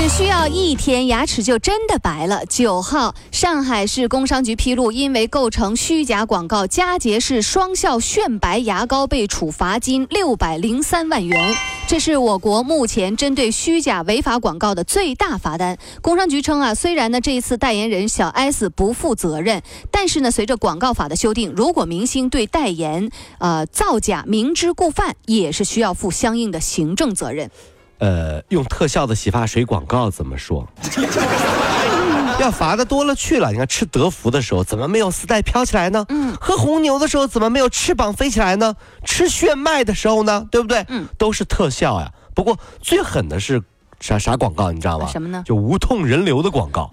只需要一天，牙齿就真的白了。九号，上海市工商局披露，因为构成虚假广告，佳洁士双效炫白牙膏被处罚金六百零三万元。这是我国目前针对虚假违法广告的最大罚单。工商局称啊，虽然呢这一次代言人小 S 不负责任，但是呢随着广告法的修订，如果明星对代言呃造假明知故犯，也是需要负相应的行政责任。呃，用特效的洗发水广告怎么说？要罚的多了去了。你看吃德芙的时候，怎么没有丝带飘起来呢？嗯。喝红牛的时候，怎么没有翅膀飞起来呢？吃炫迈的时候呢？对不对？嗯。都是特效呀。不过最狠的是啥啥广告，你知道吗？什么呢？就无痛人流的广告。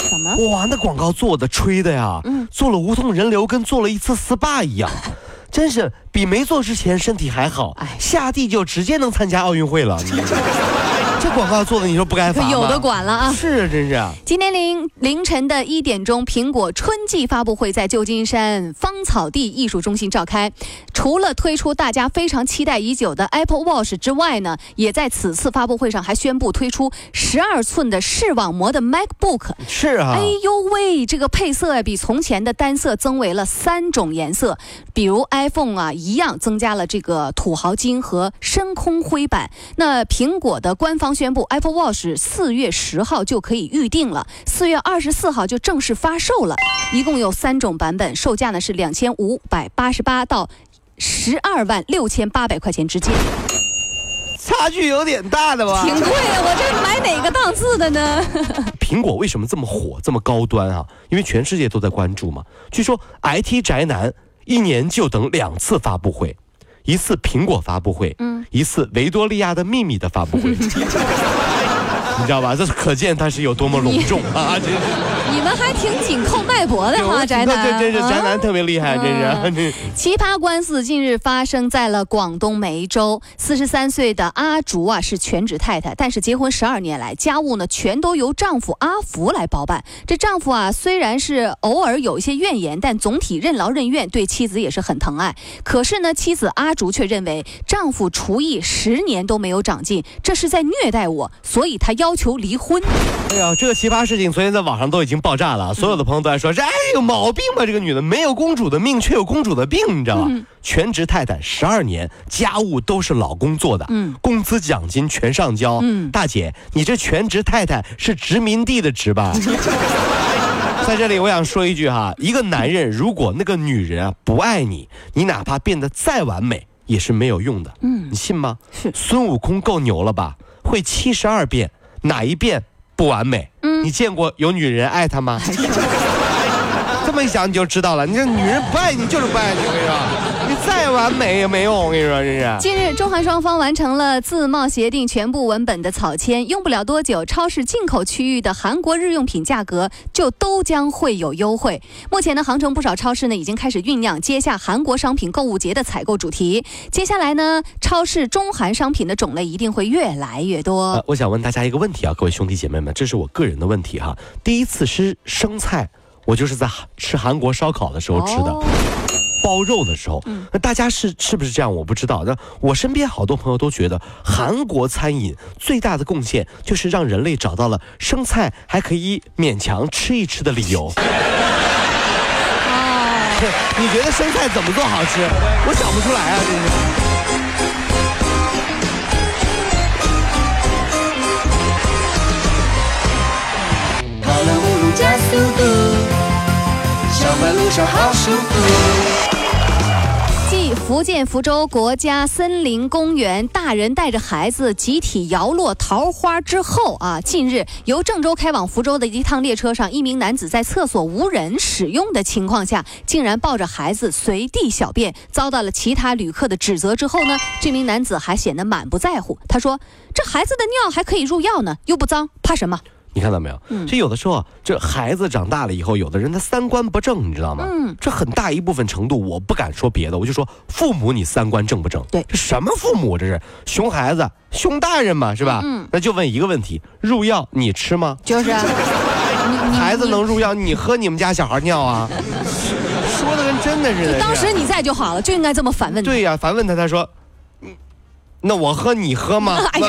什么？哇，那广告做的吹的呀！嗯。做了无痛人流，跟做了一次 SPA 一样。真是比没做之前身体还好，下地就直接能参加奥运会了。这广告做的，你说不该罚有的管了啊！是，真是。今天凌凌晨的一点钟，苹果春季发布会在旧金山芳草地艺术中心召开。除了推出大家非常期待已久的 Apple Watch 之外呢，也在此次发布会上还宣布推出十二寸的视网膜的 MacBook。是啊。哎呦喂，这个配色啊，比从前的单色增为了三种颜色，比如 iPhone 啊一样增加了这个土豪金和深空灰版。那苹果的官方。刚宣布，Apple Watch 四月十号就可以预定了，四月二十四号就正式发售了。一共有三种版本，售价呢是两千五百八十八到十二万六千八百块钱之间，差距有点大的吧？挺贵的，我这买哪个档次的呢？苹果为什么这么火，这么高端啊？因为全世界都在关注嘛。据说 IT 宅男一年就等两次发布会。一次苹果发布会，嗯，一次维多利亚的秘密的发布会。你知道吧？这可见他是有多么隆重啊！你们还挺紧扣脉搏的哈，宅男，这真是宅男特别厉害，真 是。奇葩官司近日发生在了广东梅州。四十三岁的阿竹啊是全职太太，但是结婚十二年来，家务呢全都由丈夫阿福来包办。这丈夫啊虽然是偶尔有一些怨言，但总体任劳任怨，对妻子也是很疼爱。可是呢，妻子阿竹却认为丈夫厨艺十年都没有长进，这是在虐待我，所以她要。要求离婚。哎呀，这个奇葩事情昨天在网上都已经爆炸了，所有的朋友都在说：“这哎有毛病吧？这个女的没有公主的命，却有公主的病，你知道吗？”全职太太十二年，家务都是老公做的，嗯，工资奖金全上交，嗯，大姐，你这全职太太是殖民地的职吧？在这里，我想说一句哈，一个男人如果那个女人啊不爱你，你哪怕变得再完美也是没有用的，嗯，你信吗？是孙悟空够牛了吧？会七十二变。哪一遍不完美？嗯，你见过有女人爱他吗？这么一想你就知道了。你这女人不爱你就是不爱你，我跟你说。你再完美也没用，我跟你说，这是。近日，中韩双方完成了自贸协定全部文本的草签，用不了多久，超市进口区域的韩国日用品价格就都将会有优惠。目前呢，杭城不少超市呢已经开始酝酿接下韩国商品购物节的采购主题。接下来呢，超市中韩商品的种类一定会越来越多。我想问大家一个问题啊，各位兄弟姐妹们，这是我个人的问题哈。第一次吃生菜，我就是在吃韩国烧烤的时候吃的。包肉的时候，那大家是是不是这样？我不知道。那我身边好多朋友都觉得，韩国餐饮最大的贡献就是让人类找到了生菜还可以勉强吃一吃的理由。哦，你觉得生菜怎么做好吃？我想不出来啊，这是。福建福州国家森林公园，大人带着孩子集体摇落桃花之后啊，近日由郑州开往福州的一趟列车上，一名男子在厕所无人使用的情况下，竟然抱着孩子随地小便，遭到了其他旅客的指责。之后呢，这名男子还显得满不在乎。他说：“这孩子的尿还可以入药呢，又不脏，怕什么？”你看到没有？嗯，就有的时候，这孩子长大了以后，有的人他三观不正，你知道吗？嗯，这很大一部分程度，我不敢说别的，我就说父母你三观正不正？对，这什么父母？这是熊孩子、熊大人嘛，是吧？嗯，那就问一个问题：入药你吃吗？就是啊，孩子能入药，你喝你们家小孩尿啊？说的跟真的似的。当时你在就好了，就应该这么反问。对呀，反问他，他说：“那我喝你喝吗？”哎呀。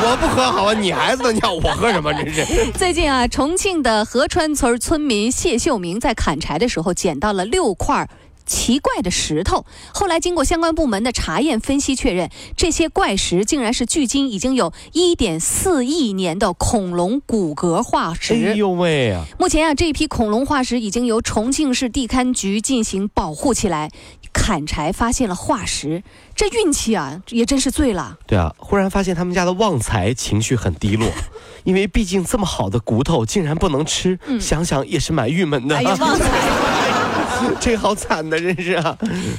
我不喝好啊，你孩子的尿我喝什么？真是。最近啊，重庆的合川村村民谢秀明在砍柴的时候捡到了六块奇怪的石头。后来经过相关部门的查验分析，确认这些怪石竟然是距今已经有一点四亿年的恐龙骨骼化石。哎呦喂啊！目前啊，这一批恐龙化石已经由重庆市地勘局进行保护起来。砍柴发现了化石，这运气啊也真是醉了。对啊，忽然发现他们家的旺财情绪很低落，因为毕竟这么好的骨头竟然不能吃，想想也是蛮郁闷的。哎呀，旺财，这好惨的，真是啊。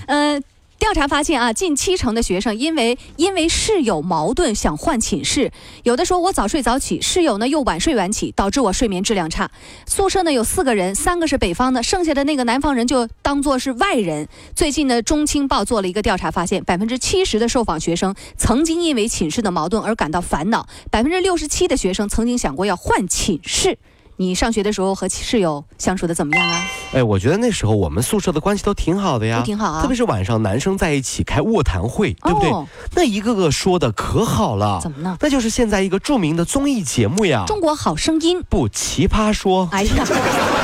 嗯。调查发现啊，近七成的学生因为因为室友矛盾想换寝室，有的说我早睡早起，室友呢又晚睡晚起，导致我睡眠质量差。宿舍呢有四个人，三个是北方的，剩下的那个南方人就当做是外人。最近呢，中青报做了一个调查，发现百分之七十的受访学生曾经因为寝室的矛盾而感到烦恼，百分之六十七的学生曾经想过要换寝室。你上学的时候和室友相处的怎么样啊？哎，我觉得那时候我们宿舍的关系都挺好的呀，都挺好啊。特别是晚上男生在一起开卧谈会，对不对？那一个个说的可好了。怎么呢？那就是现在一个著名的综艺节目呀，《中国好声音》。不，奇葩说。哎呀，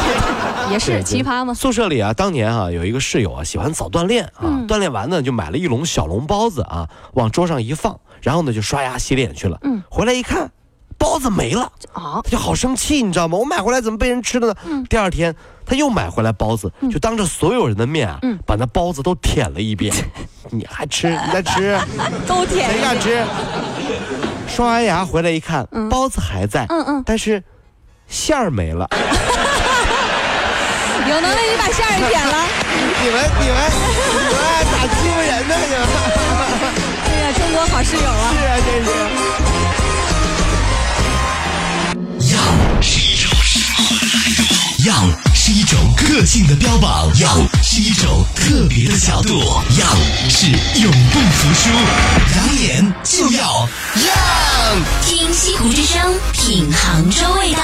也是奇葩吗？宿舍里啊，当年啊有一个室友啊喜欢早锻炼啊，锻炼完呢就买了一笼小笼包子啊，往桌上一放，然后呢就刷牙洗脸去了。嗯，回来一看。包子没了啊，他就好生气，你知道吗？我买回来怎么被人吃了呢？第二天他又买回来包子，就当着所有人的面啊，把那包子都舔了一遍。你还吃？你再吃？都舔？谁敢吃？刷完牙回来一看，包子还在，嗯嗯，但是馅儿没了。有能耐你把馅儿也舔了？你们你们你们咋欺负人呢？你们？哎呀，中国好室友啊！样是一种个性的标榜，样是一种特别的角度，样是永不服输，扬言就要样。听西湖之声，品杭州味道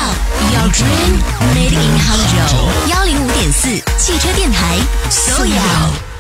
，Your dream made in Hangzhou，幺零五点四汽车电台，So y